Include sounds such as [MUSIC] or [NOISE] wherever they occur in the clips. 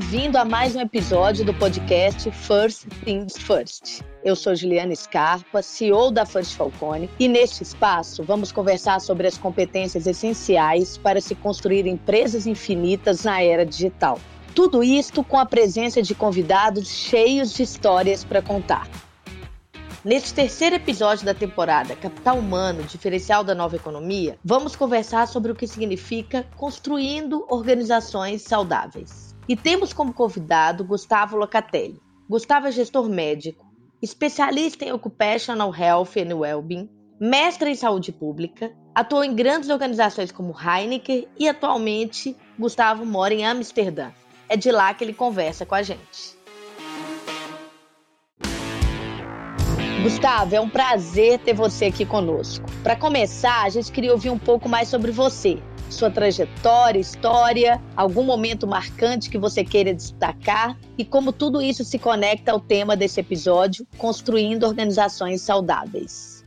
Bem-vindo a mais um episódio do podcast First Things First. Eu sou Juliana Scarpa, CEO da First Falcone, e neste espaço vamos conversar sobre as competências essenciais para se construir empresas infinitas na era digital. Tudo isto com a presença de convidados cheios de histórias para contar. Neste terceiro episódio da temporada Capital Humano, diferencial da nova economia, vamos conversar sobre o que significa construindo organizações saudáveis. E temos como convidado Gustavo Locatelli. Gustavo é gestor médico, especialista em Occupational Health and Wellbeing, mestre em saúde pública, atuou em grandes organizações como Heineken e atualmente Gustavo mora em Amsterdã. É de lá que ele conversa com a gente. Gustavo, é um prazer ter você aqui conosco. Para começar, a gente queria ouvir um pouco mais sobre você, sua trajetória, história, algum momento marcante que você queira destacar e como tudo isso se conecta ao tema desse episódio, construindo organizações saudáveis.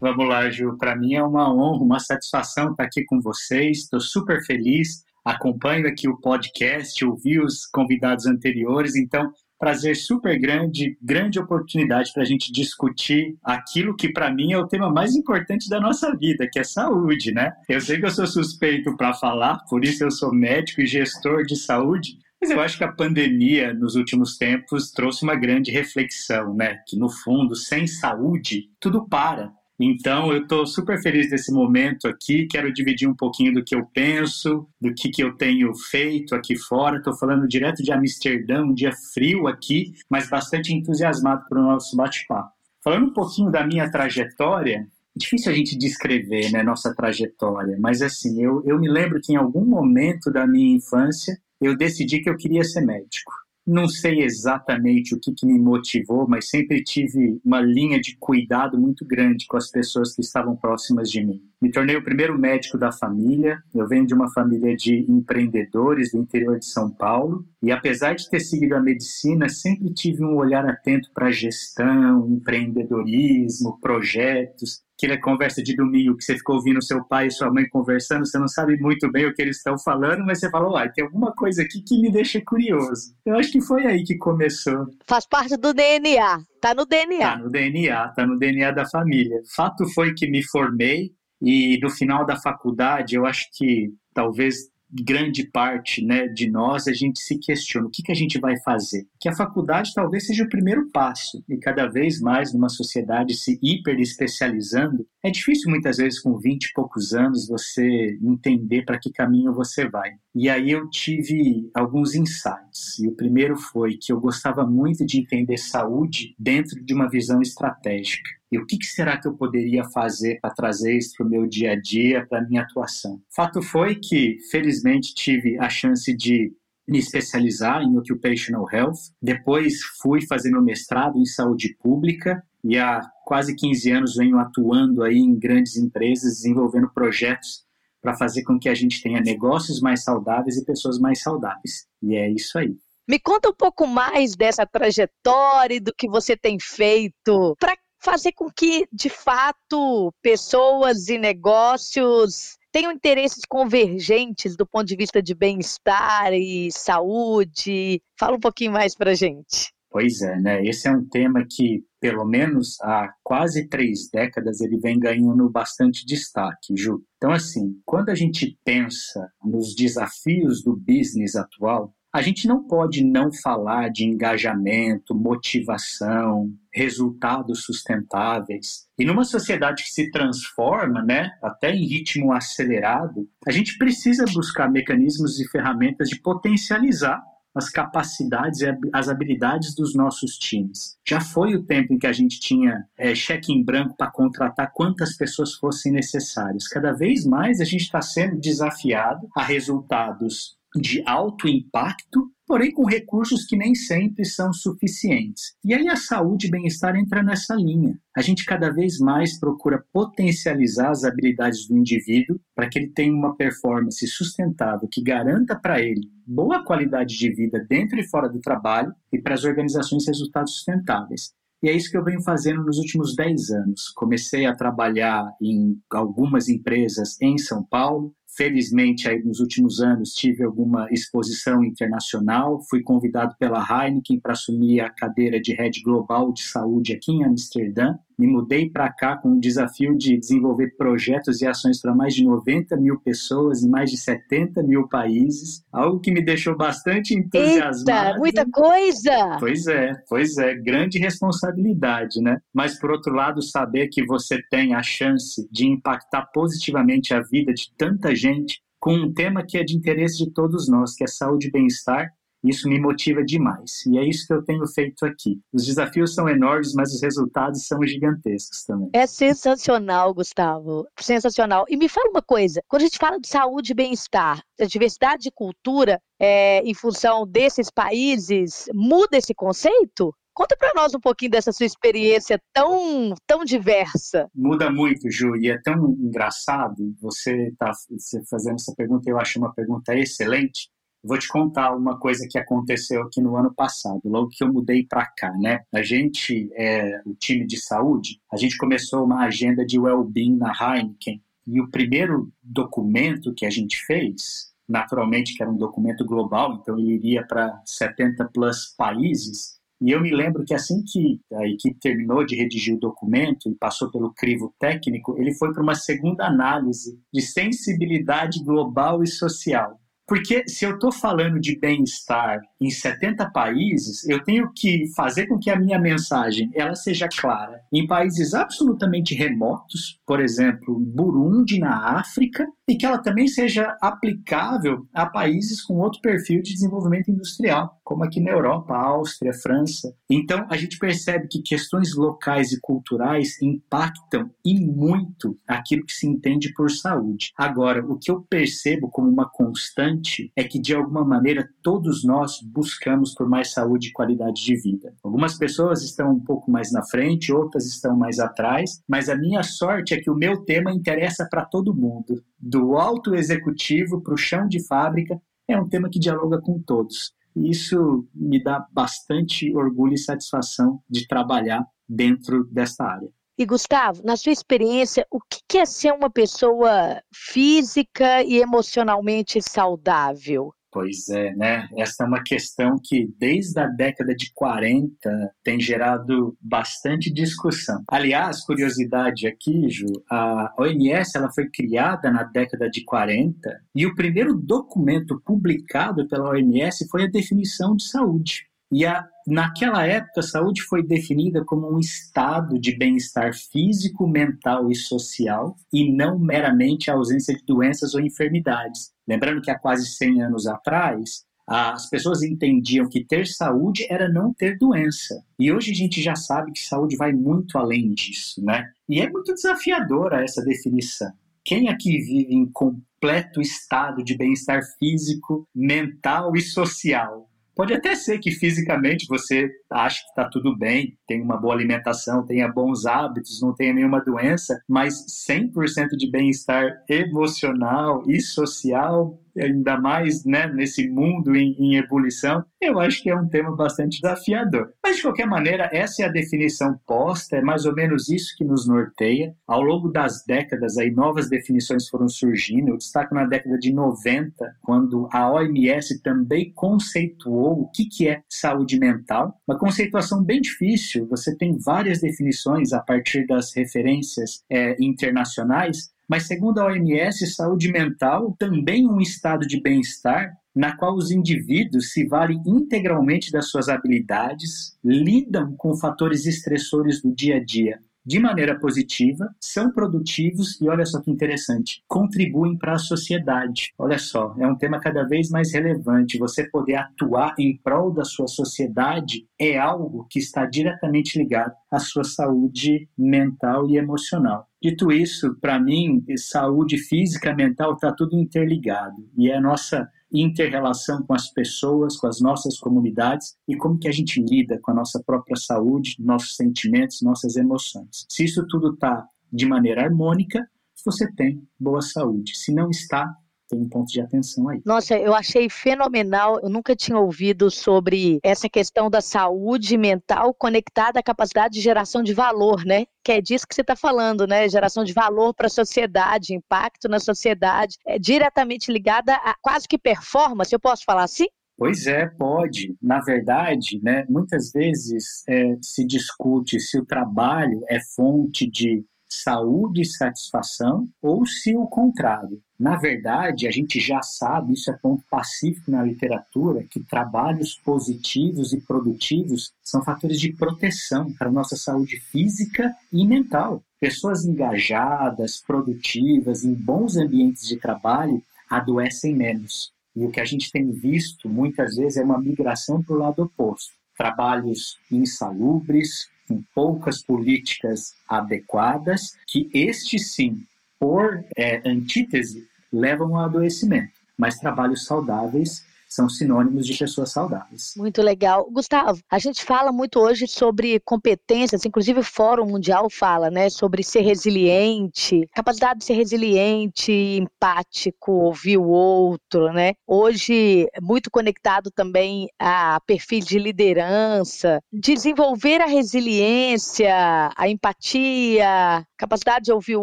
Vamos lá, Ju. Para mim é uma honra, uma satisfação estar aqui com vocês. Estou super feliz. Acompanho aqui o podcast, ouvi os convidados anteriores, então prazer super grande, grande oportunidade para a gente discutir aquilo que para mim é o tema mais importante da nossa vida, que é saúde, né? Eu sei que eu sou suspeito para falar, por isso eu sou médico e gestor de saúde, mas eu acho que a pandemia nos últimos tempos trouxe uma grande reflexão, né? Que no fundo, sem saúde, tudo para. Então, eu estou super feliz desse momento aqui. Quero dividir um pouquinho do que eu penso, do que, que eu tenho feito aqui fora. Estou falando direto de Amsterdã, um dia frio aqui, mas bastante entusiasmado para o nosso bate-papo. Falando um pouquinho da minha trajetória, difícil a gente descrever né, nossa trajetória, mas assim, eu, eu me lembro que em algum momento da minha infância eu decidi que eu queria ser médico. Não sei exatamente o que, que, me motivou, mas sempre tive uma linha de cuidado muito grande com as pessoas que estavam próximas de mim. Me tornei o primeiro médico da família. Eu venho de uma família de empreendedores do interior de São Paulo. E apesar de ter seguido a medicina, sempre tive um olhar atento para gestão, empreendedorismo, projetos aquela conversa de domingo que você ficou ouvindo seu pai e sua mãe conversando, você não sabe muito bem o que eles estão falando, mas você fala, uai, tem alguma coisa aqui que me deixa curioso. Eu acho que foi aí que começou. Faz parte do DNA, tá no DNA. Tá no DNA, tá no DNA da família. Fato foi que me formei e no final da faculdade, eu acho que talvez grande parte né, de nós, a gente se questiona o que, que a gente vai fazer. Que a faculdade talvez seja o primeiro passo, e cada vez mais numa sociedade se hiper especializando, é difícil muitas vezes com 20 e poucos anos você entender para que caminho você vai. E aí eu tive alguns insights. E o primeiro foi que eu gostava muito de entender saúde dentro de uma visão estratégica. E o que, que será que eu poderia fazer para trazer isso para o meu dia a dia, para a minha atuação? Fato foi que, felizmente, tive a chance de me especializar em Occupational Health. Depois fui fazer meu mestrado em saúde pública e há quase 15 anos venho atuando aí em grandes empresas, desenvolvendo projetos para fazer com que a gente tenha negócios mais saudáveis e pessoas mais saudáveis. E é isso aí. Me conta um pouco mais dessa trajetória e do que você tem feito para fazer com que, de fato, pessoas e negócios tenham interesses convergentes do ponto de vista de bem-estar e saúde. Fala um pouquinho mais para gente. Pois é, né? Esse é um tema que, pelo menos há quase três décadas, ele vem ganhando bastante destaque, Ju. Então, assim, quando a gente pensa nos desafios do business atual, a gente não pode não falar de engajamento, motivação, resultados sustentáveis. E numa sociedade que se transforma, né, até em ritmo acelerado, a gente precisa buscar mecanismos e ferramentas de potencializar as capacidades e as habilidades dos nossos times. Já foi o tempo em que a gente tinha é, cheque em branco para contratar quantas pessoas fossem necessárias. Cada vez mais a gente está sendo desafiado a resultados de alto impacto, porém com recursos que nem sempre são suficientes. E aí a saúde e bem-estar entra nessa linha. A gente cada vez mais procura potencializar as habilidades do indivíduo para que ele tenha uma performance sustentável que garanta para ele boa qualidade de vida dentro e fora do trabalho e para as organizações resultados sustentáveis. E é isso que eu venho fazendo nos últimos 10 anos. Comecei a trabalhar em algumas empresas em São Paulo, Felizmente, aí nos últimos anos, tive alguma exposição internacional. Fui convidado pela Heineken para assumir a cadeira de Head Global de Saúde aqui em Amsterdã. Me mudei para cá com o desafio de desenvolver projetos e ações para mais de 90 mil pessoas em mais de 70 mil países, algo que me deixou bastante entusiasmado. Eita, muita coisa! Pois é, pois é, grande responsabilidade, né? Mas, por outro lado, saber que você tem a chance de impactar positivamente a vida de tanta gente com um tema que é de interesse de todos nós, que é saúde e bem-estar, isso me motiva demais. E é isso que eu tenho feito aqui. Os desafios são enormes, mas os resultados são gigantescos também. É sensacional, Gustavo. Sensacional. E me fala uma coisa: quando a gente fala de saúde e bem-estar, a diversidade de cultura, é, em função desses países, muda esse conceito? Conta para nós um pouquinho dessa sua experiência tão, tão diversa. Muda muito, Ju, e é tão engraçado você estar tá fazendo essa pergunta. Eu acho uma pergunta excelente. Vou te contar uma coisa que aconteceu aqui no ano passado, logo que eu mudei para cá, né? A gente, é, o time de saúde, a gente começou uma agenda de well-being na Heineken e o primeiro documento que a gente fez, naturalmente que era um documento global, então ele iria para 70 plus países, e eu me lembro que assim que a equipe terminou de redigir o documento e passou pelo crivo técnico, ele foi para uma segunda análise de sensibilidade global e social. Porque se eu estou falando de bem-estar em 70 países, eu tenho que fazer com que a minha mensagem ela seja clara. Em países absolutamente remotos, por exemplo, Burundi na África, e que ela também seja aplicável a países com outro perfil de desenvolvimento industrial, como aqui na Europa, Áustria, França. Então, a gente percebe que questões locais e culturais impactam e muito aquilo que se entende por saúde. Agora, o que eu percebo como uma constante é que, de alguma maneira, todos nós buscamos por mais saúde e qualidade de vida. Algumas pessoas estão um pouco mais na frente, outras estão mais atrás, mas a minha sorte é que o meu tema interessa para todo mundo do alto executivo para o chão de fábrica, é um tema que dialoga com todos. E isso me dá bastante orgulho e satisfação de trabalhar dentro desta área. E Gustavo, na sua experiência, o que é ser uma pessoa física e emocionalmente saudável? Pois é, né? Essa é uma questão que desde a década de 40 tem gerado bastante discussão. Aliás, curiosidade aqui, Ju, a OMS ela foi criada na década de 40 e o primeiro documento publicado pela OMS foi a definição de saúde. E a, naquela época, a saúde foi definida como um estado de bem-estar físico, mental e social, e não meramente a ausência de doenças ou enfermidades. Lembrando que há quase 100 anos atrás, as pessoas entendiam que ter saúde era não ter doença. E hoje a gente já sabe que saúde vai muito além disso, né? E é muito desafiadora essa definição. Quem aqui vive em completo estado de bem-estar físico, mental e social? Pode até ser que fisicamente você ache que está tudo bem, tem uma boa alimentação, tenha bons hábitos, não tenha nenhuma doença, mas 100% de bem-estar emocional e social ainda mais né, nesse mundo em, em, ebulição, eu acho que é um tema bastante desafiador. Mas, de qualquer maneira, essa é a definição posta, é mais ou menos isso que nos norteia. Ao longo das décadas, aí, novas definições foram surgindo. Eu destaco na década de 90, quando a OMS também conceituou o que, que é saúde mental. Uma conceituação bem difícil, você tem várias definições a partir das referências é, internacionais, mas, segundo a OMS, saúde mental também um estado de bem-estar na qual os indivíduos se valem integralmente das suas habilidades, lidam com fatores estressores do dia a dia de maneira positiva, são produtivos e olha só que interessante, contribuem para a sociedade. Olha só, é um tema cada vez mais relevante. Você poder atuar em prol da sua sociedade é algo que está diretamente ligado à sua saúde mental e emocional. Dito isso, para mim, saúde física mental está tudo interligado e é a nossa interrelação com as pessoas, com as nossas comunidades e como que a gente lida com a nossa própria saúde, nossos sentimentos, nossas emoções. Se isso tudo está de maneira harmônica, você tem boa saúde. Se não está, tem um ponto de atenção aí. Nossa, eu achei fenomenal. Eu nunca tinha ouvido sobre essa questão da saúde mental conectada à capacidade de geração de valor, né? Que é disso que você está falando, né? Geração de valor para a sociedade, impacto na sociedade, é diretamente ligada a quase que performance, eu posso falar assim? Pois é, pode. Na verdade, né, muitas vezes é, se discute se o trabalho é fonte de saúde e satisfação ou se o contrário. Na verdade, a gente já sabe, isso é ponto pacífico na literatura, que trabalhos positivos e produtivos são fatores de proteção para a nossa saúde física e mental. Pessoas engajadas, produtivas, em bons ambientes de trabalho adoecem menos. E o que a gente tem visto muitas vezes é uma migração para o lado oposto. Trabalhos insalubres, com poucas políticas adequadas, que este sim, por é, antítese, levam ao adoecimento. Mas trabalhos saudáveis são sinônimos de pessoas saudáveis. Muito legal. Gustavo, a gente fala muito hoje sobre competências, inclusive o Fórum Mundial fala, né, sobre ser resiliente, capacidade de ser resiliente, empático, ouvir o outro, né? Hoje, muito conectado também a perfil de liderança, desenvolver a resiliência, a empatia, capacidade de ouvir o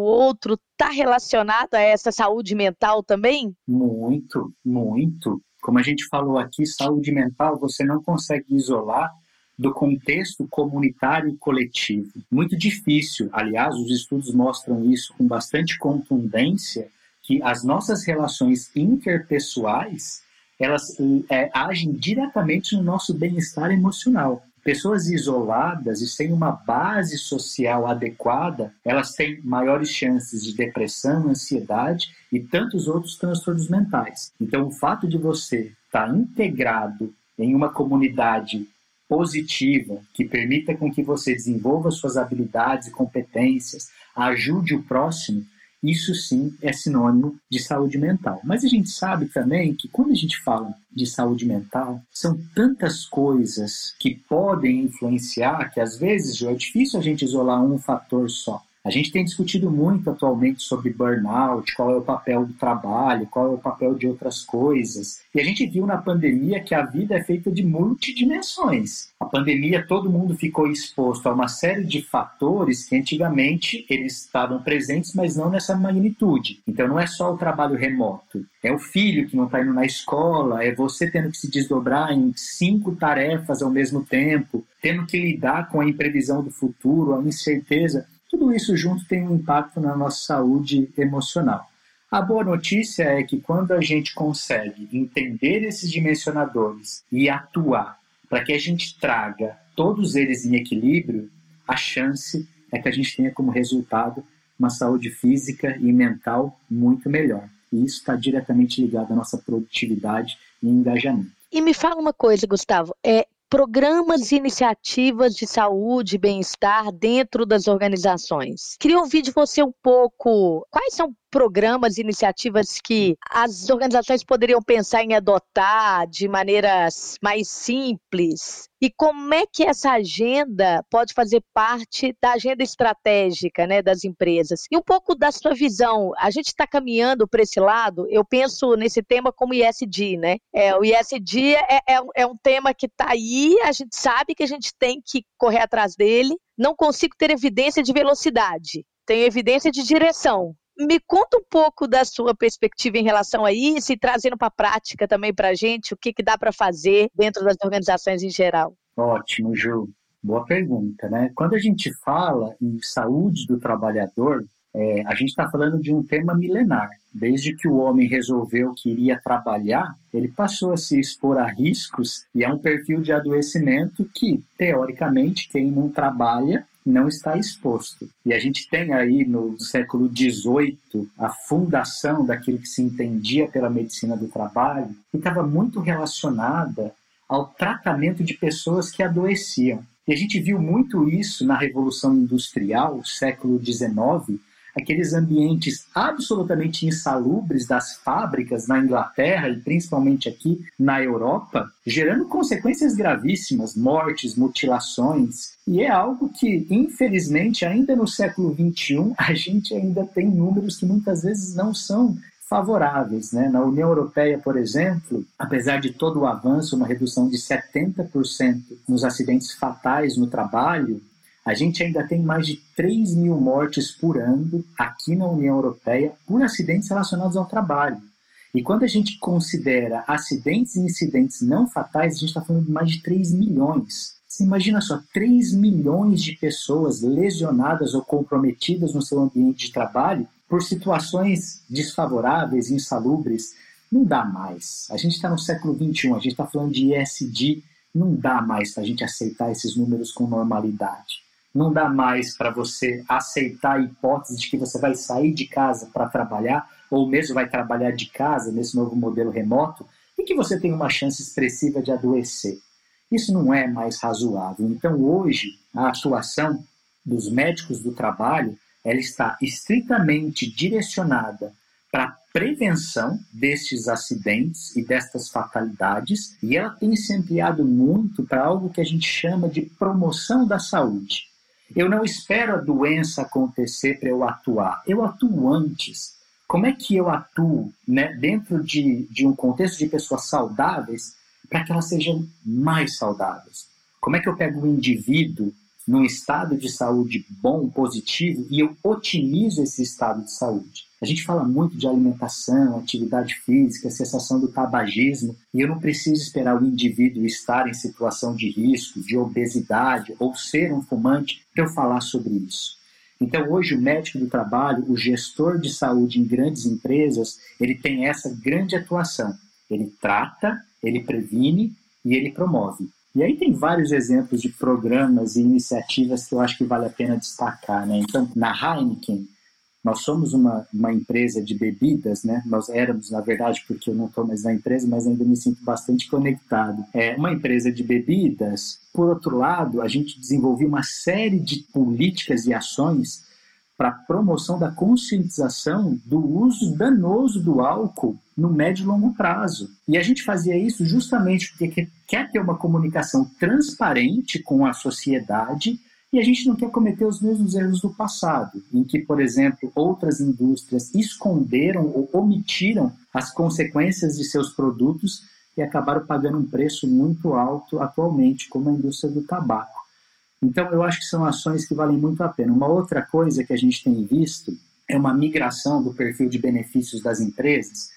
outro, está relacionado a essa saúde mental também? Muito, muito. Como a gente falou aqui, saúde mental você não consegue isolar do contexto comunitário e coletivo. Muito difícil, aliás, os estudos mostram isso com bastante contundência, que as nossas relações interpessoais elas é, agem diretamente no nosso bem-estar emocional. Pessoas isoladas e sem uma base social adequada, elas têm maiores chances de depressão, ansiedade e tantos outros transtornos mentais. Então, o fato de você estar integrado em uma comunidade positiva que permita com que você desenvolva suas habilidades e competências, ajude o próximo, isso sim é sinônimo de saúde mental. Mas a gente sabe também que quando a gente fala de saúde mental, são tantas coisas que podem influenciar que às vezes é difícil a gente isolar um fator só. A gente tem discutido muito atualmente sobre burnout, qual é o papel do trabalho, qual é o papel de outras coisas. E a gente viu na pandemia que a vida é feita de multidimensões. A pandemia, todo mundo ficou exposto a uma série de fatores que antigamente eles estavam presentes, mas não nessa magnitude. Então não é só o trabalho remoto, é o filho que não está indo na escola, é você tendo que se desdobrar em cinco tarefas ao mesmo tempo, tendo que lidar com a imprevisão do futuro, a incerteza. Tudo isso junto tem um impacto na nossa saúde emocional. A boa notícia é que quando a gente consegue entender esses dimensionadores e atuar para que a gente traga todos eles em equilíbrio, a chance é que a gente tenha como resultado uma saúde física e mental muito melhor. E isso está diretamente ligado à nossa produtividade e engajamento. E me fala uma coisa, Gustavo, é programas e iniciativas de saúde e bem-estar dentro das organizações. Queria ouvir de você um pouco quais são programas iniciativas que as organizações poderiam pensar em adotar de maneiras mais simples? E como é que essa agenda pode fazer parte da agenda estratégica né, das empresas? E um pouco da sua visão. A gente está caminhando para esse lado, eu penso nesse tema como ISD, né? É, o ISD é, é, é um tema que está aí, a gente sabe que a gente tem que correr atrás dele. Não consigo ter evidência de velocidade, tenho evidência de direção. Me conta um pouco da sua perspectiva em relação a isso e trazendo para a prática também para a gente o que, que dá para fazer dentro das organizações em geral. Ótimo, Ju. Boa pergunta, né? Quando a gente fala em saúde do trabalhador, é, a gente está falando de um tema milenar. Desde que o homem resolveu que iria trabalhar, ele passou a se expor a riscos e é um perfil de adoecimento que, teoricamente, quem não trabalha não está exposto. E a gente tem aí no século XVIII a fundação daquilo que se entendia pela medicina do trabalho, que estava muito relacionada ao tratamento de pessoas que adoeciam. E a gente viu muito isso na Revolução Industrial, século XIX, aqueles ambientes absolutamente insalubres das fábricas na Inglaterra e principalmente aqui na Europa, gerando consequências gravíssimas, mortes, mutilações. E é algo que, infelizmente, ainda no século XXI, a gente ainda tem números que muitas vezes não são favoráveis. Né? Na União Europeia, por exemplo, apesar de todo o avanço, uma redução de 70% nos acidentes fatais no trabalho, a gente ainda tem mais de 3 mil mortes por ano aqui na União Europeia por acidentes relacionados ao trabalho. E quando a gente considera acidentes e incidentes não fatais, a gente está falando de mais de 3 milhões. Você imagina só, 3 milhões de pessoas lesionadas ou comprometidas no seu ambiente de trabalho por situações desfavoráveis, insalubres. Não dá mais. A gente está no século XXI, a gente está falando de ESG, não dá mais para a gente aceitar esses números com normalidade. Não dá mais para você aceitar a hipótese de que você vai sair de casa para trabalhar, ou mesmo vai trabalhar de casa nesse novo modelo remoto, e que você tem uma chance expressiva de adoecer. Isso não é mais razoável. Então, hoje, a atuação dos médicos do trabalho ela está estritamente direcionada para a prevenção destes acidentes e destas fatalidades, e ela tem se ampliado muito para algo que a gente chama de promoção da saúde. Eu não espero a doença acontecer para eu atuar, eu atuo antes. Como é que eu atuo né, dentro de, de um contexto de pessoas saudáveis para que elas sejam mais saudáveis? Como é que eu pego o indivíduo num estado de saúde bom, positivo, e eu otimizo esse estado de saúde? A gente fala muito de alimentação, atividade física, cessação do tabagismo, e eu não preciso esperar o indivíduo estar em situação de risco, de obesidade ou ser um fumante para eu falar sobre isso. Então, hoje, o médico do trabalho, o gestor de saúde em grandes empresas, ele tem essa grande atuação. Ele trata, ele previne e ele promove. E aí tem vários exemplos de programas e iniciativas que eu acho que vale a pena destacar. Né? Então, na Heineken, nós somos uma, uma empresa de bebidas, né? Nós éramos, na verdade, porque eu não estou mais na empresa, mas ainda me sinto bastante conectado. É uma empresa de bebidas. Por outro lado, a gente desenvolveu uma série de políticas e ações para promoção da conscientização do uso danoso do álcool no médio e longo prazo. E a gente fazia isso justamente porque quer ter uma comunicação transparente com a sociedade e a gente não quer cometer os mesmos erros do passado, em que, por exemplo, outras indústrias esconderam ou omitiram as consequências de seus produtos e acabaram pagando um preço muito alto atualmente, como a indústria do tabaco. Então, eu acho que são ações que valem muito a pena. Uma outra coisa que a gente tem visto é uma migração do perfil de benefícios das empresas,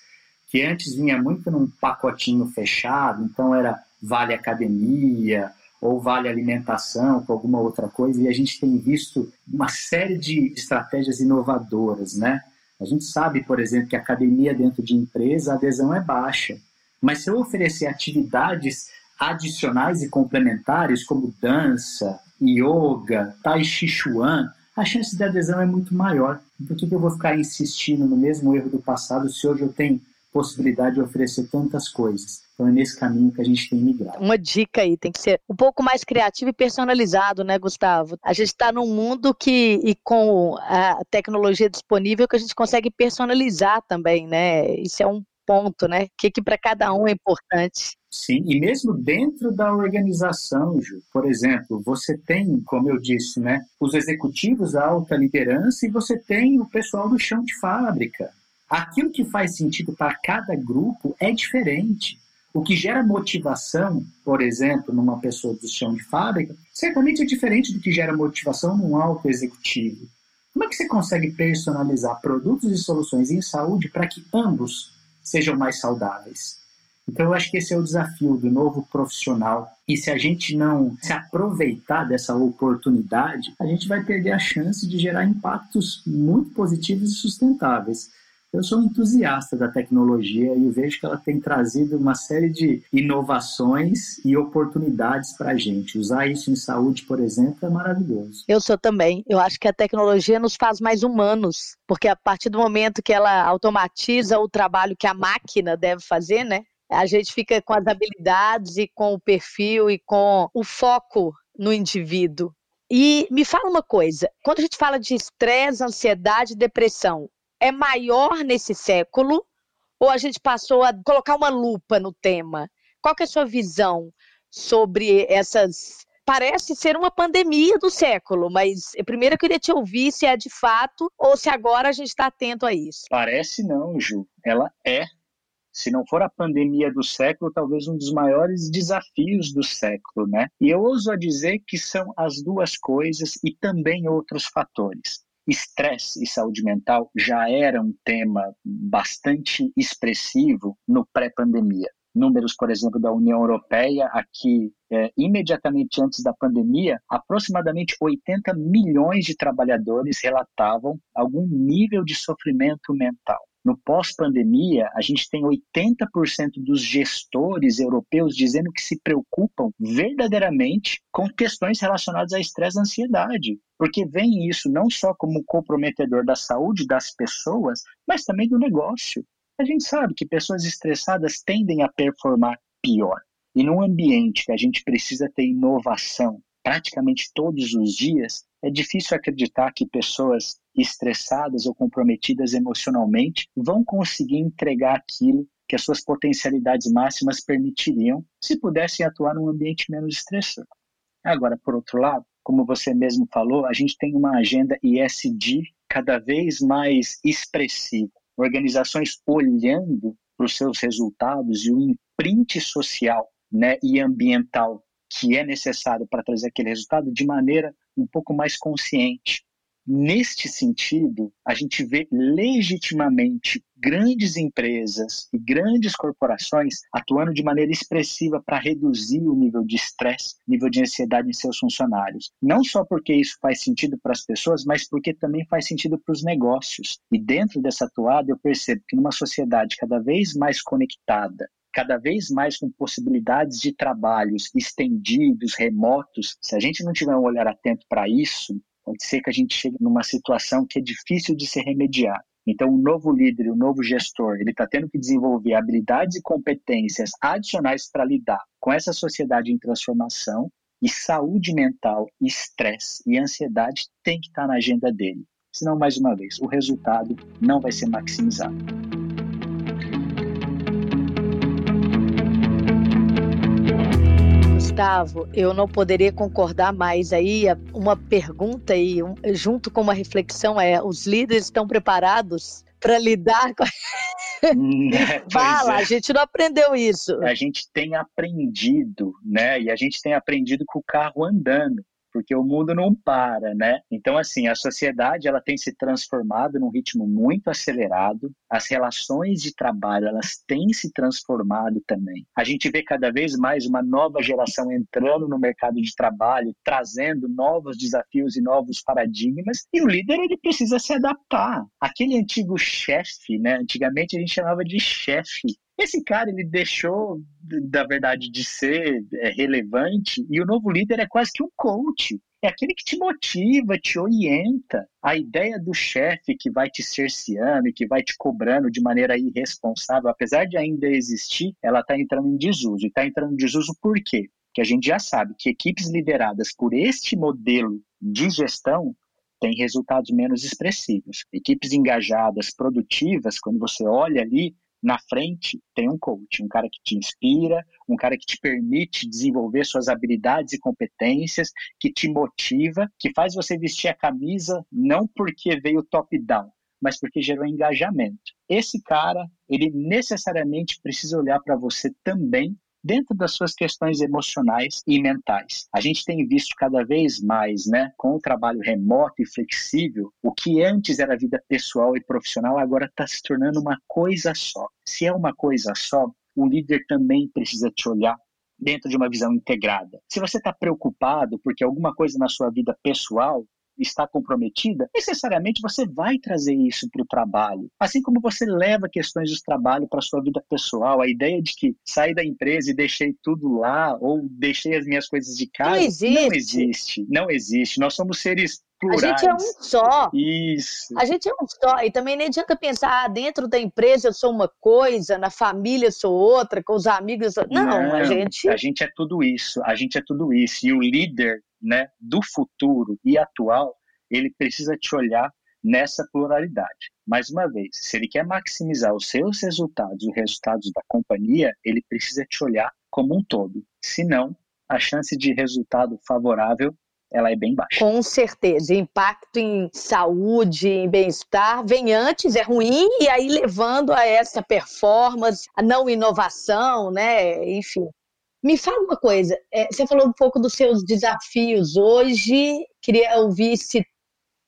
que antes vinha muito num pacotinho fechado, então era vale academia, ou vale alimentação, com alguma outra coisa, e a gente tem visto uma série de estratégias inovadoras, né? A gente sabe, por exemplo, que academia dentro de empresa, a adesão é baixa. Mas se eu oferecer atividades adicionais e complementares, como dança, yoga, tai chi chuan, a chance de adesão é muito maior. Por que, que eu vou ficar insistindo no mesmo erro do passado se hoje eu tenho possibilidade de oferecer tantas coisas? Então é nesse caminho que a gente tem migrado. Uma dica aí, tem que ser um pouco mais criativo e personalizado, né, Gustavo? A gente está num mundo que, e com a tecnologia disponível, que a gente consegue personalizar também, né? Isso é um ponto, né? O que, que para cada um é importante. Sim, e mesmo dentro da organização, Ju, por exemplo, você tem, como eu disse, né, os executivos da alta liderança e você tem o pessoal do chão de fábrica. Aquilo que faz sentido para cada grupo é diferente. O que gera motivação, por exemplo, numa pessoa do chão de fábrica, certamente é diferente do que gera motivação num alto executivo. Como é que você consegue personalizar produtos e soluções em saúde para que ambos sejam mais saudáveis? Então, eu acho que esse é o desafio do novo profissional. E se a gente não se aproveitar dessa oportunidade, a gente vai perder a chance de gerar impactos muito positivos e sustentáveis. Eu sou um entusiasta da tecnologia e vejo que ela tem trazido uma série de inovações e oportunidades para a gente. Usar isso em saúde, por exemplo, é maravilhoso. Eu sou também. Eu acho que a tecnologia nos faz mais humanos, porque a partir do momento que ela automatiza o trabalho que a máquina deve fazer, né? A gente fica com as habilidades e com o perfil e com o foco no indivíduo. E me fala uma coisa: quando a gente fala de estresse, ansiedade depressão, é maior nesse século ou a gente passou a colocar uma lupa no tema? Qual é a sua visão sobre essas parece ser uma pandemia do século, mas primeiro eu queria te ouvir se é de fato ou se agora a gente está atento a isso. Parece não, Ju. Ela é. Se não for a pandemia do século, talvez um dos maiores desafios do século, né? E eu ouso a dizer que são as duas coisas e também outros fatores. Estresse e saúde mental já era um tema bastante expressivo no pré-pandemia números, por exemplo, da União Europeia, aqui, é, imediatamente antes da pandemia, aproximadamente 80 milhões de trabalhadores relatavam algum nível de sofrimento mental. No pós-pandemia, a gente tem 80% dos gestores europeus dizendo que se preocupam verdadeiramente com questões relacionadas a estresse e ansiedade, porque veem isso não só como comprometedor da saúde das pessoas, mas também do negócio. A gente sabe que pessoas estressadas tendem a performar pior. E num ambiente que a gente precisa ter inovação praticamente todos os dias, é difícil acreditar que pessoas estressadas ou comprometidas emocionalmente vão conseguir entregar aquilo que as suas potencialidades máximas permitiriam se pudessem atuar num ambiente menos estressante. Agora, por outro lado, como você mesmo falou, a gente tem uma agenda ISD cada vez mais expressiva organizações olhando para os seus resultados e o imprint social né, e ambiental que é necessário para trazer aquele resultado de maneira um pouco mais consciente. Neste sentido, a gente vê legitimamente grandes empresas e grandes corporações atuando de maneira expressiva para reduzir o nível de estresse, nível de ansiedade em seus funcionários. Não só porque isso faz sentido para as pessoas, mas porque também faz sentido para os negócios. E dentro dessa atuada, eu percebo que numa sociedade cada vez mais conectada, cada vez mais com possibilidades de trabalhos estendidos, remotos, se a gente não tiver um olhar atento para isso, pode ser que a gente chegue numa situação que é difícil de ser remediada. Então, o novo líder, o novo gestor, ele está tendo que desenvolver habilidades e competências adicionais para lidar com essa sociedade em transformação e saúde mental, estresse e ansiedade tem que estar tá na agenda dele. Senão, mais uma vez, o resultado não vai ser maximizado. Gustavo, eu não poderia concordar mais aí. Uma pergunta aí, um, junto com uma reflexão é: os líderes estão preparados para lidar com. [LAUGHS] É, [LAUGHS] Fala, é. a gente não aprendeu isso. A gente tem aprendido, né? E a gente tem aprendido com o carro andando porque o mundo não para, né? Então, assim, a sociedade ela tem se transformado num ritmo muito acelerado, as relações de trabalho elas têm se transformado também. A gente vê cada vez mais uma nova geração entrando no mercado de trabalho, trazendo novos desafios e novos paradigmas, e o líder ele precisa se adaptar. Aquele antigo chefe, né? Antigamente a gente chamava de chefe, esse cara, ele deixou, da verdade, de ser é, relevante e o novo líder é quase que um coach. É aquele que te motiva, te orienta. A ideia do chefe que vai te cerceando e que vai te cobrando de maneira irresponsável, apesar de ainda existir, ela está entrando em desuso. E está entrando em desuso por quê? Porque a gente já sabe que equipes lideradas por este modelo de gestão têm resultados menos expressivos. Equipes engajadas, produtivas, quando você olha ali, na frente tem um coach, um cara que te inspira, um cara que te permite desenvolver suas habilidades e competências, que te motiva, que faz você vestir a camisa não porque veio top-down, mas porque gerou engajamento. Esse cara, ele necessariamente precisa olhar para você também dentro das suas questões emocionais e mentais. A gente tem visto cada vez mais, né, com o trabalho remoto e flexível, o que antes era vida pessoal e profissional agora está se tornando uma coisa só. Se é uma coisa só, o líder também precisa te olhar dentro de uma visão integrada. Se você está preocupado porque alguma coisa na sua vida pessoal está comprometida, necessariamente você vai trazer isso para o trabalho. Assim como você leva questões do trabalho para a sua vida pessoal, a ideia de que saí da empresa e deixei tudo lá, ou deixei as minhas coisas de casa, não existe. Não existe. Não existe. Nós somos seres Plurais. A gente é um só. Isso. A gente é um só. E também nem adianta pensar, ah, dentro da empresa eu sou uma coisa, na família eu sou outra, com os amigos eu sou. Não, Não, a gente. A gente é tudo isso. A gente é tudo isso. E o líder né, do futuro e atual, ele precisa te olhar nessa pluralidade. Mais uma vez, se ele quer maximizar os seus resultados, os resultados da companhia, ele precisa te olhar como um todo. Senão, a chance de resultado favorável ela é bem baixa. Com certeza. Impacto em saúde, em bem-estar, vem antes, é ruim, e aí levando a essa performance, a não inovação, né? Enfim. Me fala uma coisa, é, você falou um pouco dos seus desafios hoje, queria ouvir se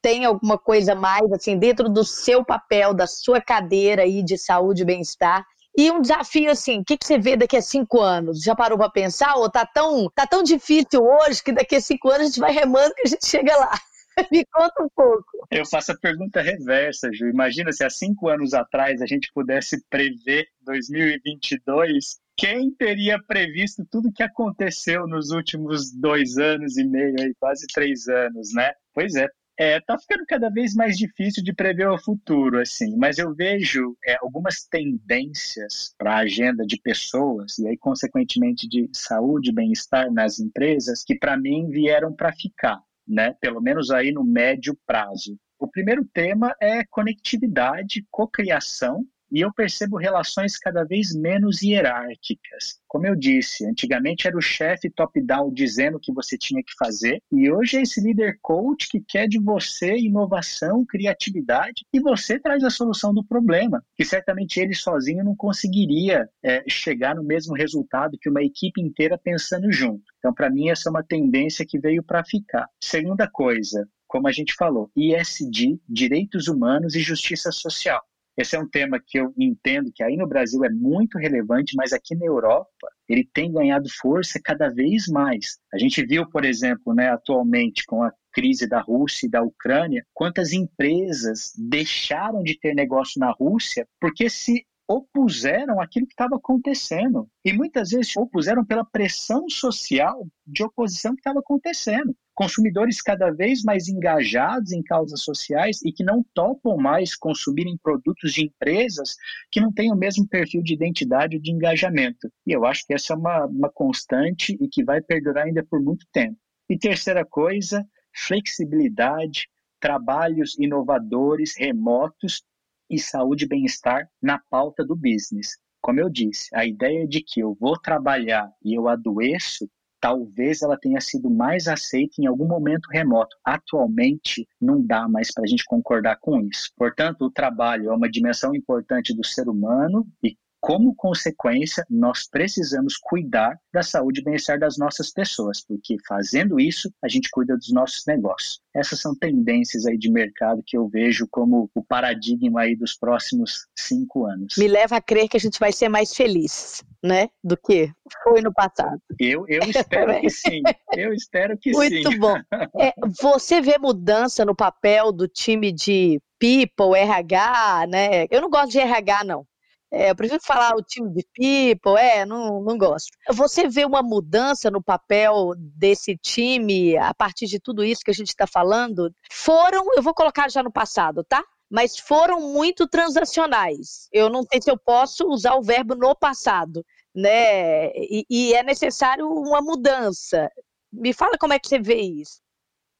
tem alguma coisa mais, assim, dentro do seu papel, da sua cadeira aí de saúde e bem-estar, e um desafio assim, o que, que você vê daqui a cinco anos? Já parou para pensar? Ou tá tão, tá tão difícil hoje que daqui a cinco anos a gente vai remando que a gente chega lá? [LAUGHS] Me conta um pouco. Eu faço a pergunta reversa, Ju. Imagina se há cinco anos atrás a gente pudesse prever 2022 quem teria previsto tudo que aconteceu nos últimos dois anos e meio, aí, quase três anos, né? Pois é, é, tá ficando cada vez mais difícil de prever o futuro, assim, mas eu vejo é, algumas tendências para a agenda de pessoas e aí, consequentemente, de saúde e bem-estar nas empresas que, para mim, vieram para ficar, né? Pelo menos aí no médio prazo. O primeiro tema é conectividade, cocriação e eu percebo relações cada vez menos hierárquicas. Como eu disse, antigamente era o chefe top-down dizendo o que você tinha que fazer, e hoje é esse líder coach que quer de você inovação, criatividade, e você traz a solução do problema, que certamente ele sozinho não conseguiria é, chegar no mesmo resultado que uma equipe inteira pensando junto. Então, para mim, essa é uma tendência que veio para ficar. Segunda coisa, como a gente falou, ISD, direitos humanos e justiça social. Esse é um tema que eu entendo que aí no Brasil é muito relevante, mas aqui na Europa ele tem ganhado força cada vez mais. A gente viu, por exemplo, né, atualmente com a crise da Rússia e da Ucrânia, quantas empresas deixaram de ter negócio na Rússia porque se opuseram àquilo que estava acontecendo. E muitas vezes opuseram pela pressão social de oposição que estava acontecendo. Consumidores cada vez mais engajados em causas sociais e que não topam mais consumirem produtos de empresas que não têm o mesmo perfil de identidade e de engajamento. E eu acho que essa é uma, uma constante e que vai perdurar ainda por muito tempo. E terceira coisa, flexibilidade, trabalhos inovadores, remotos e saúde e bem-estar na pauta do business. Como eu disse, a ideia de que eu vou trabalhar e eu adoeço, talvez ela tenha sido mais aceita em algum momento remoto. Atualmente, não dá mais para a gente concordar com isso. Portanto, o trabalho é uma dimensão importante do ser humano e como consequência, nós precisamos cuidar da saúde e bem-estar das nossas pessoas, porque fazendo isso, a gente cuida dos nossos negócios. Essas são tendências aí de mercado que eu vejo como o paradigma aí dos próximos cinco anos. Me leva a crer que a gente vai ser mais feliz, né, do que foi no passado. Eu, eu espero que sim. Eu espero que Muito sim. Muito bom. É, você vê mudança no papel do time de people, RH, né? Eu não gosto de RH, não. É, eu prefiro falar o time de people, é, não, não gosto. Você vê uma mudança no papel desse time a partir de tudo isso que a gente está falando? Foram, eu vou colocar já no passado, tá? Mas foram muito transacionais. Eu não sei se eu posso usar o verbo no passado, né? E, e é necessário uma mudança. Me fala como é que você vê isso.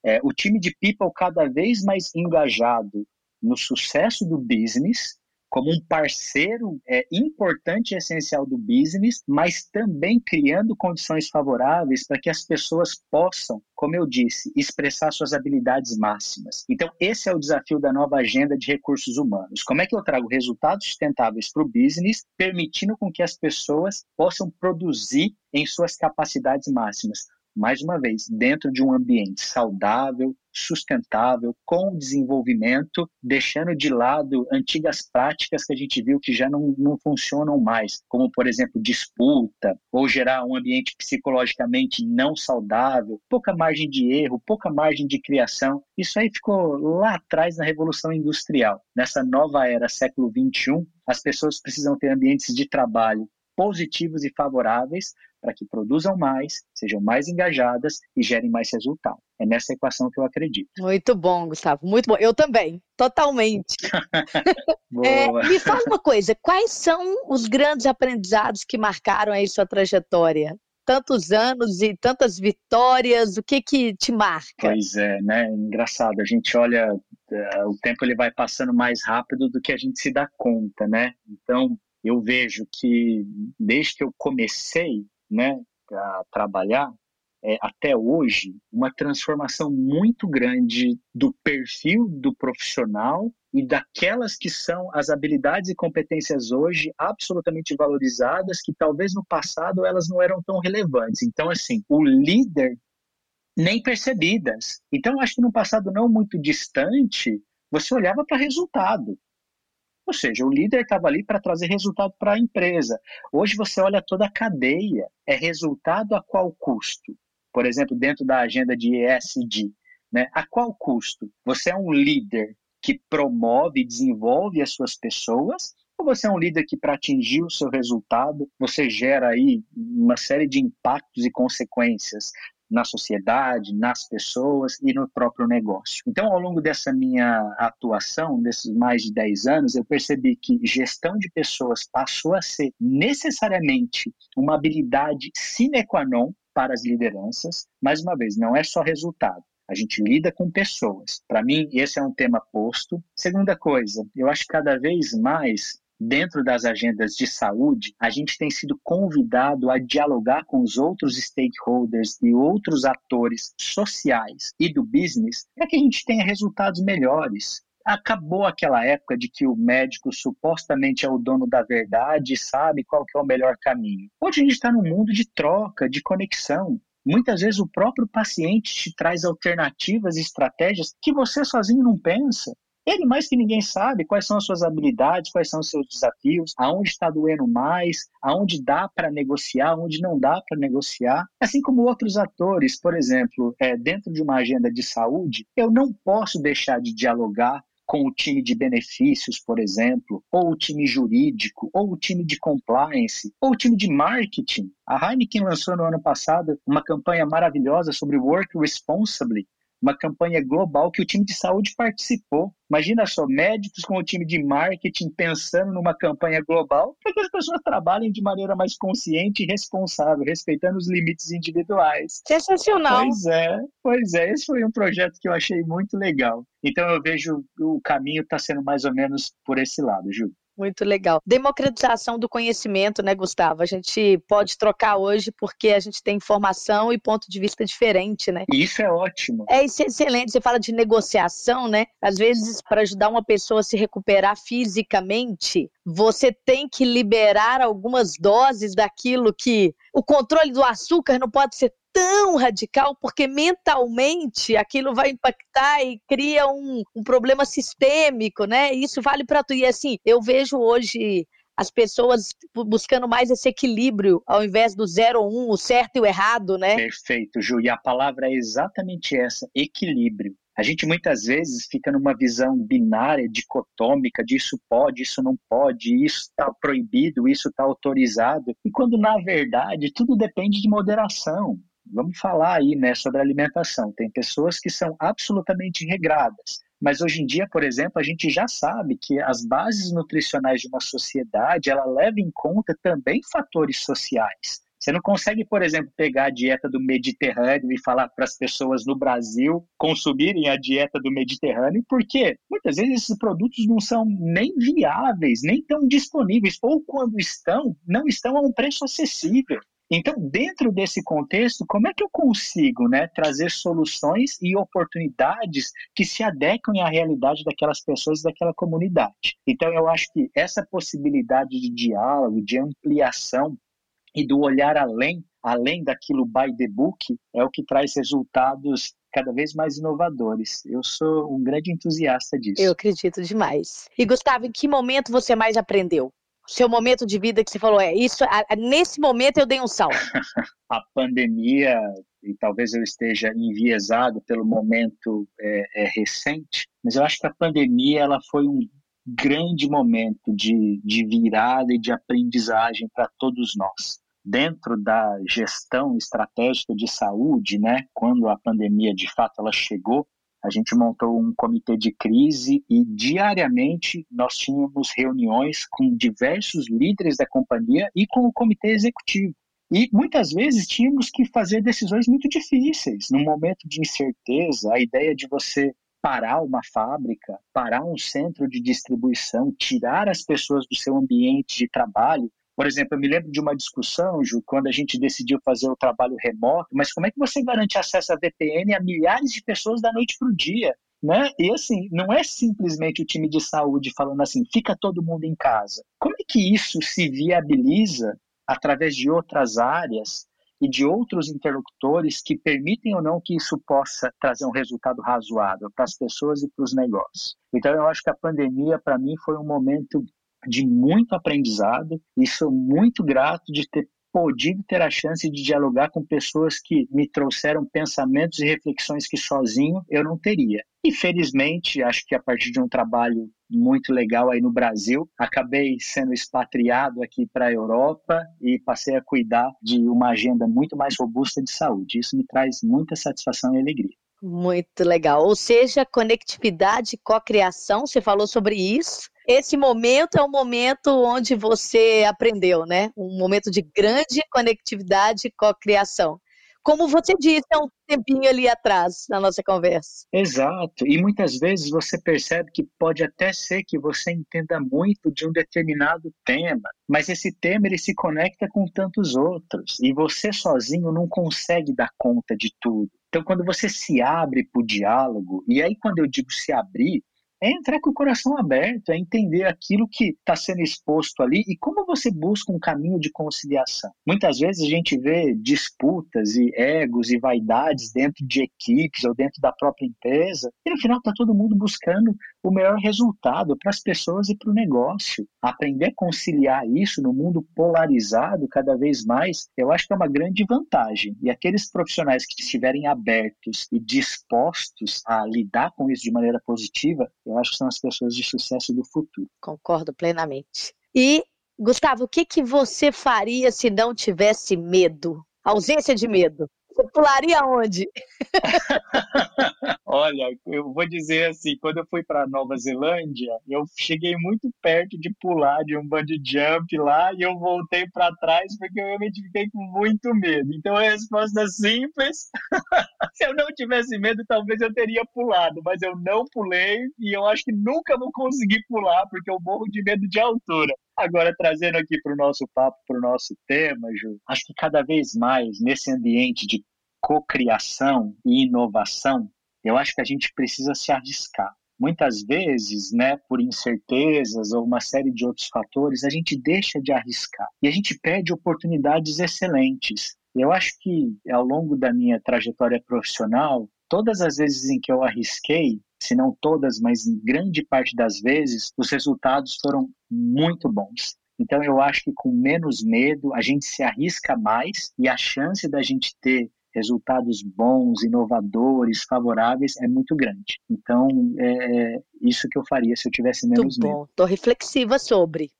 É, o time de people cada vez mais engajado no sucesso do business como um parceiro é, importante e essencial do business, mas também criando condições favoráveis para que as pessoas possam, como eu disse, expressar suas habilidades máximas. Então, esse é o desafio da nova agenda de recursos humanos. Como é que eu trago resultados sustentáveis para o business, permitindo com que as pessoas possam produzir em suas capacidades máximas? Mais uma vez, dentro de um ambiente saudável, sustentável, com desenvolvimento, deixando de lado antigas práticas que a gente viu que já não, não funcionam mais, como, por exemplo, disputa, ou gerar um ambiente psicologicamente não saudável, pouca margem de erro, pouca margem de criação. Isso aí ficou lá atrás na Revolução Industrial. Nessa nova era, século XXI, as pessoas precisam ter ambientes de trabalho positivos e favoráveis para que produzam mais, sejam mais engajadas e gerem mais resultado. É nessa equação que eu acredito. Muito bom, Gustavo. Muito bom. Eu também, totalmente. [LAUGHS] é, me fala uma coisa: quais são os grandes aprendizados que marcaram aí sua trajetória? Tantos anos e tantas vitórias, o que que te marca? Pois é, né? Engraçado. A gente olha, uh, o tempo ele vai passando mais rápido do que a gente se dá conta, né? Então, eu vejo que desde que eu comecei né, a trabalhar, é, até hoje uma transformação muito grande do perfil do profissional e daquelas que são as habilidades e competências hoje absolutamente valorizadas, que talvez no passado elas não eram tão relevantes. Então, assim, o líder nem percebidas. Então, acho que no passado não muito distante, você olhava para resultado. Ou seja, o líder estava ali para trazer resultado para a empresa. Hoje você olha toda a cadeia, é resultado a qual custo? Por exemplo, dentro da agenda de ESG, né? A qual custo? Você é um líder que promove e desenvolve as suas pessoas ou você é um líder que para atingir o seu resultado, você gera aí uma série de impactos e consequências na sociedade, nas pessoas e no próprio negócio. Então, ao longo dessa minha atuação, desses mais de 10 anos, eu percebi que gestão de pessoas passou a ser necessariamente uma habilidade sine qua non para as lideranças. Mais uma vez, não é só resultado. A gente lida com pessoas. Para mim, esse é um tema posto. Segunda coisa, eu acho que cada vez mais dentro das agendas de saúde, a gente tem sido convidado a dialogar com os outros stakeholders e outros atores sociais e do business para que a gente tenha resultados melhores. Acabou aquela época de que o médico supostamente é o dono da verdade e sabe qual que é o melhor caminho. Hoje a gente está num mundo de troca, de conexão. Muitas vezes o próprio paciente te traz alternativas e estratégias que você sozinho não pensa. Ele mais que ninguém sabe quais são as suas habilidades, quais são os seus desafios, aonde está doendo mais, aonde dá para negociar, aonde não dá para negociar. Assim como outros atores, por exemplo, é, dentro de uma agenda de saúde, eu não posso deixar de dialogar com o time de benefícios, por exemplo, ou o time jurídico, ou o time de compliance, ou o time de marketing. A Heineken lançou no ano passado uma campanha maravilhosa sobre Work Responsibly, uma campanha global que o time de saúde participou. Imagina só, médicos com o time de marketing pensando numa campanha global para que as pessoas trabalhem de maneira mais consciente e responsável, respeitando os limites individuais. Sensacional. Pois é, pois é. Esse foi um projeto que eu achei muito legal. Então eu vejo o caminho está sendo mais ou menos por esse lado, Ju. Muito legal. Democratização do conhecimento, né, Gustavo? A gente pode trocar hoje porque a gente tem informação e ponto de vista diferente, né? Isso é ótimo. É excelente. Você fala de negociação, né? Às vezes, para ajudar uma pessoa a se recuperar fisicamente, você tem que liberar algumas doses daquilo que o controle do açúcar não pode ser tão radical, porque mentalmente aquilo vai impactar e cria um, um problema sistêmico, né? Isso vale para tudo. E assim, eu vejo hoje as pessoas buscando mais esse equilíbrio, ao invés do zero um, o certo e o errado, né? Perfeito, Ju. E a palavra é exatamente essa, equilíbrio. A gente muitas vezes fica numa visão binária, dicotômica, de isso pode, isso não pode, isso está proibido, isso está autorizado. E quando, na verdade, tudo depende de moderação. Vamos falar aí né, sobre alimentação. Tem pessoas que são absolutamente regradas. Mas hoje em dia, por exemplo, a gente já sabe que as bases nutricionais de uma sociedade, ela leva em conta também fatores sociais. Você não consegue, por exemplo, pegar a dieta do Mediterrâneo e falar para as pessoas no Brasil consumirem a dieta do Mediterrâneo, porque muitas vezes esses produtos não são nem viáveis, nem tão disponíveis, ou quando estão, não estão a um preço acessível. Então, dentro desse contexto, como é que eu consigo né, trazer soluções e oportunidades que se adequem à realidade daquelas pessoas, daquela comunidade? Então, eu acho que essa possibilidade de diálogo, de ampliação e do olhar além, além daquilo by the book, é o que traz resultados cada vez mais inovadores. Eu sou um grande entusiasta disso. Eu acredito demais. E Gustavo, em que momento você mais aprendeu? Seu momento de vida que você falou, é isso, nesse momento eu dei um salto? [LAUGHS] a pandemia, e talvez eu esteja enviesado pelo momento é, é, recente, mas eu acho que a pandemia ela foi um grande momento de, de virada e de aprendizagem para todos nós. Dentro da gestão estratégica de saúde, né, quando a pandemia de fato ela chegou, a gente montou um comitê de crise e diariamente nós tínhamos reuniões com diversos líderes da companhia e com o comitê executivo. E muitas vezes tínhamos que fazer decisões muito difíceis. Num momento de incerteza, a ideia de você parar uma fábrica, parar um centro de distribuição, tirar as pessoas do seu ambiente de trabalho, Por exemplo, eu me lembro de uma discussão, Ju, quando a gente decidiu fazer o trabalho remoto, mas como é que você garante acesso a VPN a milhares de pessoas da noite para o dia? Né? E assim, não é simplesmente o time de saúde falando assim, fica todo mundo em casa. Como é que isso se viabiliza através de outras áreas e de outros interlocutores que permitem ou não que isso possa trazer um resultado razoável para as pessoas e para os negócios. Então, eu acho que a pandemia, para mim, foi um momento de muito aprendizado e sou muito grato de ter podido ter a chance de dialogar com pessoas que me trouxeram pensamentos e reflexões que sozinho eu não teria. E felizmente, acho que a partir de um trabalho muito legal aí no Brasil, acabei sendo expatriado aqui para a Europa e passei a cuidar de uma agenda muito mais robusta de saúde. Isso me traz muita satisfação e alegria. Muito legal. Ou seja, conectividade cocriação, você falou sobre isso esse momento é o momento onde você aprendeu, né? Um momento de grande conectividade e co-criação. Como você disse há um tempinho ali atrás na nossa conversa. Exato. E muitas vezes você percebe que pode até ser que você entenda muito de um determinado tema, mas esse tema ele se conecta com tantos outros e você sozinho não consegue dar conta de tudo. Então, quando você se abre para o diálogo, e aí quando eu digo se abrir, é entrar com o coração aberto, é entender aquilo que está sendo exposto ali e como você busca um caminho de conciliação. Muitas vezes a gente vê disputas e egos e vaidades dentro de equipes ou dentro da própria empresa e no final está todo mundo buscando o melhor resultado para as pessoas e para o negócio. Aprender a conciliar isso no mundo polarizado cada vez mais, eu acho que é uma grande vantagem. E aqueles profissionais que estiverem abertos e dispostos a lidar com isso de maneira positiva, eu acho que são as pessoas de sucesso do futuro. Concordo plenamente. E, Gustavo, o que, que você faria se não tivesse medo? Ausência de medo. Você pularia onde? [LAUGHS] Olha, eu vou dizer assim, quando eu fui para Nova Zelândia, eu cheguei muito perto de pular de um bungee jump lá e eu voltei para trás porque eu realmente fiquei com muito medo. Então a resposta é simples. [LAUGHS] Se eu não tivesse medo, talvez eu teria pulado, mas eu não pulei e eu acho que nunca vou conseguir pular porque eu morro de medo de altura. Agora, trazendo aqui para o nosso papo, para o nosso tema, Ju, acho que cada vez mais nesse ambiente de cocriação e inovação, eu acho que a gente precisa se arriscar. Muitas vezes, né, por incertezas ou uma série de outros fatores, a gente deixa de arriscar e a gente perde oportunidades excelentes. Eu acho que ao longo da minha trajetória profissional, todas as vezes em que eu arrisquei, se não todas, mas grande parte das vezes, os resultados foram muito bons. Então eu acho que com menos medo a gente se arrisca mais e a chance da gente ter resultados bons, inovadores, favoráveis é muito grande. Então é, é isso que eu faria se eu tivesse menos muito bom. Estou reflexiva sobre.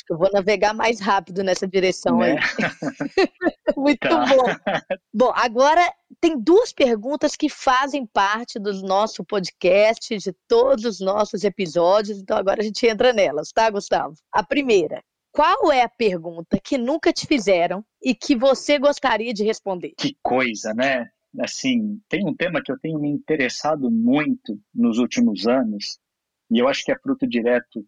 Acho que eu vou navegar mais rápido nessa direção né? aí. [LAUGHS] Muito tá. bom. [LAUGHS] Bom, agora tem duas perguntas que fazem parte do nosso podcast, de todos os nossos episódios, então agora a gente entra nelas, tá, Gustavo? A primeira, qual é a pergunta que nunca te fizeram e que você gostaria de responder? Que coisa, né? Assim, tem um tema que eu tenho me interessado muito nos últimos anos, e eu acho que é fruto direto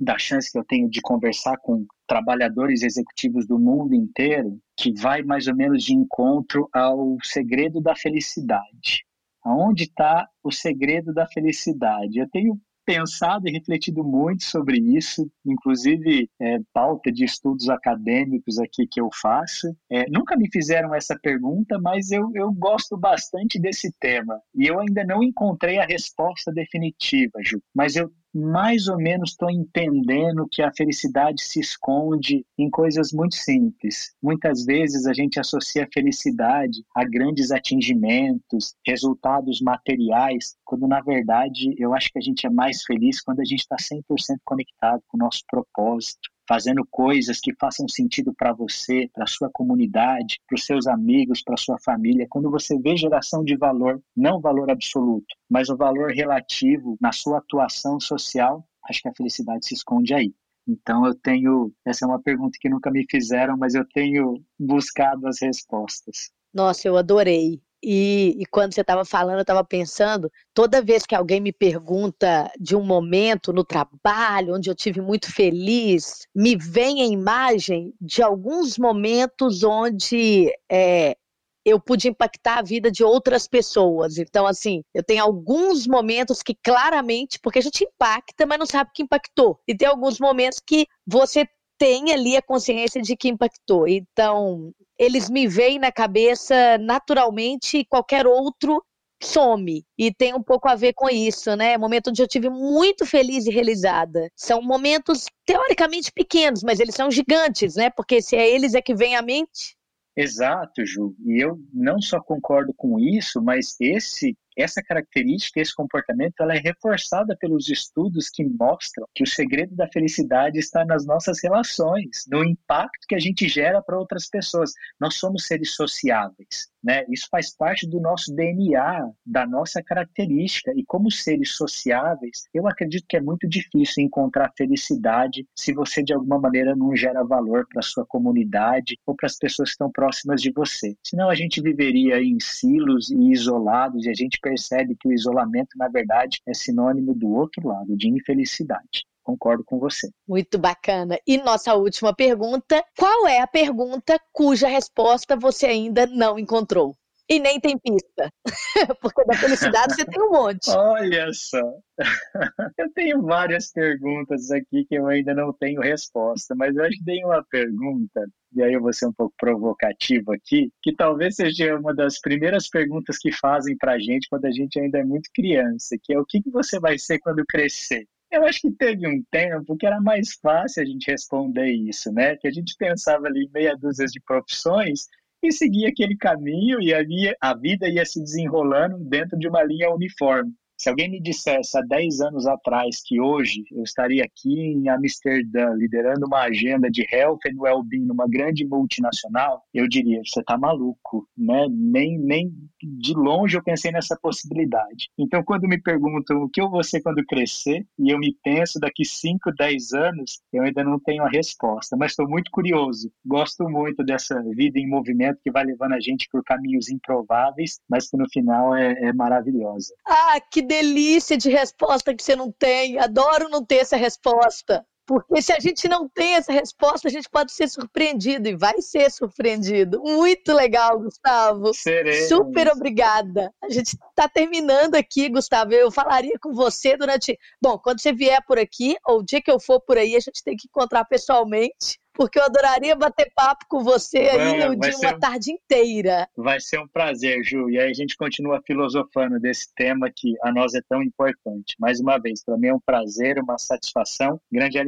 da chance que eu tenho de conversar com trabalhadores executivos do mundo inteiro, que vai mais ou menos de encontro ao segredo da felicidade. Aonde está o segredo da felicidade? Eu tenho pensado e refletido muito sobre isso, inclusive é, pauta de estudos acadêmicos aqui que eu faço. É, nunca me fizeram essa pergunta, mas eu, eu gosto bastante desse tema e eu ainda não encontrei a resposta definitiva, Ju. Mas eu mais ou menos estou entendendo que a felicidade se esconde em coisas muito simples. Muitas vezes a gente associa a felicidade a grandes atingimentos, resultados materiais, quando na verdade eu acho que a gente é mais feliz quando a gente está 100% conectado com o nosso propósito, fazendo coisas que façam sentido para você, para sua comunidade, para os seus amigos, para sua família. Quando você vê geração de valor, não valor absoluto, mas o valor relativo na sua atuação social, acho que a felicidade se esconde aí. Então eu tenho, essa é uma pergunta que nunca me fizeram, mas eu tenho buscado as respostas. Nossa, eu adorei. E, e, quando você estava falando, eu estava pensando, toda vez que alguém me pergunta de um momento no trabalho onde eu tive muito feliz, me vem a imagem de alguns momentos onde é, eu pude impactar a vida de outras pessoas. Então, assim, eu tenho alguns momentos que claramente, porque a gente impacta, mas não sabe que impactou. E tem alguns momentos que você tem ali a consciência de que impactou. Então, eles me veem na cabeça naturalmente, qualquer outro some. E tem um pouco a ver com isso, né? Momento onde eu tive muito feliz e realizada. São momentos teoricamente pequenos, mas eles são gigantes, né? Porque se é eles é que vem à mente. Exato, Ju. E eu não só concordo com isso, mas esse essa característica, esse comportamento, ela é reforçada pelos estudos que mostram que o segredo da felicidade está nas nossas relações, no impacto que a gente gera para outras pessoas. Nós somos seres sociáveis. Né? Isso faz parte do nosso DNA, da nossa característica. E como seres sociáveis, eu acredito que é muito difícil encontrar felicidade se você de alguma maneira não gera valor para sua comunidade ou para as pessoas que estão próximas de você. Senão a gente viveria em silos e isolados e a gente percebe que o isolamento, na verdade, é sinônimo do outro lado, de infelicidade concordo com você. Muito bacana. E nossa última pergunta: qual é a pergunta cuja resposta você ainda não encontrou? E nem tem pista. [LAUGHS] Porque da felicidade você tem um monte. Olha só. [LAUGHS] Eu tenho várias perguntas aqui que eu ainda não tenho resposta, mas eu acho dei uma pergunta, e aí eu vou ser um pouco provocativo aqui, que talvez seja uma das primeiras perguntas que fazem pra gente quando a gente ainda é muito criança, que é o que, que você vai ser quando crescer? Eu acho que teve um tempo que era mais fácil a gente responder isso, né? Que a gente pensava ali em meia dúzia de profissões e seguia aquele caminho e ali a vida ia se desenrolando dentro de uma linha uniforme. Se alguém me dissesse há 10 anos atrás que hoje eu estaria aqui em Amsterdã liderando uma agenda de health and well-being numa grande multinacional, eu diria, você está maluco, né? Nem, nem de longe eu pensei nessa possibilidade. Então, quando me perguntam o que eu vou ser quando crescer, e eu me penso daqui 5, 10 anos, eu ainda não tenho a resposta, mas estou muito curioso. Gosto muito dessa vida em movimento que vai levando a gente por caminhos improváveis, mas que no final é, é maravilhosa. Ah, que delícia de resposta que você não tem. Adoro não ter essa resposta. Porque se a gente não tem essa resposta, a gente pode ser surpreendido e vai ser surpreendido. Muito legal, Gustavo. Seremos. Super obrigada. A gente está terminando aqui, Gustavo. Eu falaria com você durante. Bom, quando você vier por aqui, ou o dia que eu for por aí, a gente tem que encontrar pessoalmente porque eu adoraria bater papo com você aí é, de uma tarde inteira. Vai ser um prazer, Ju. E aí a gente continua filosofando desse tema que a nós é tão importante. Mais uma vez, para mim é um prazer, uma satisfação, grande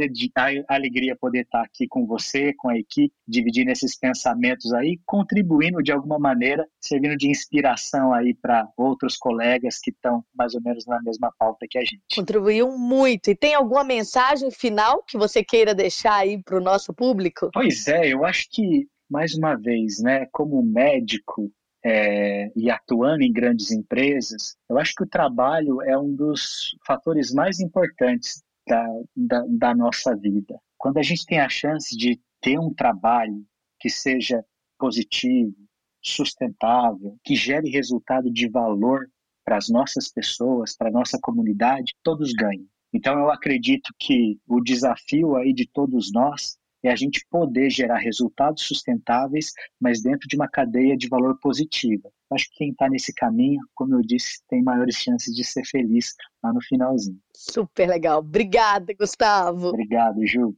alegria poder estar aqui com você, com a equipe, dividindo esses pensamentos aí, contribuindo de alguma maneira, servindo de inspiração aí para outros colegas que estão mais ou menos na mesma pauta que a gente. Contribuiu muito. E tem alguma mensagem final que você queira deixar aí para o nosso público? Público? Pois é, eu acho que, mais uma vez, né, como médico é, e atuando em grandes empresas, eu acho que o trabalho é um dos fatores mais importantes da, da, da nossa vida. Quando a gente tem a chance de ter um trabalho que seja positivo, sustentável, que gere resultado de valor para as nossas pessoas, para a nossa comunidade, todos ganham. Então eu acredito que o desafio aí de todos nós é a gente poder gerar resultados sustentáveis, mas dentro de uma cadeia de valor positiva. Acho que quem está nesse caminho, como eu disse, tem maiores chances de ser feliz lá no finalzinho. Super legal. Obrigada, Gustavo. Obrigado, Ju.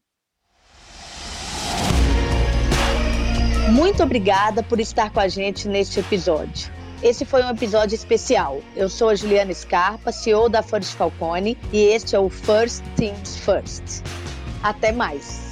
Muito obrigada por estar com a gente neste episódio. Esse foi um episódio especial. Eu sou a Juliana Scarpa, CEO da First Falcone, e este é o First Things First. Até mais!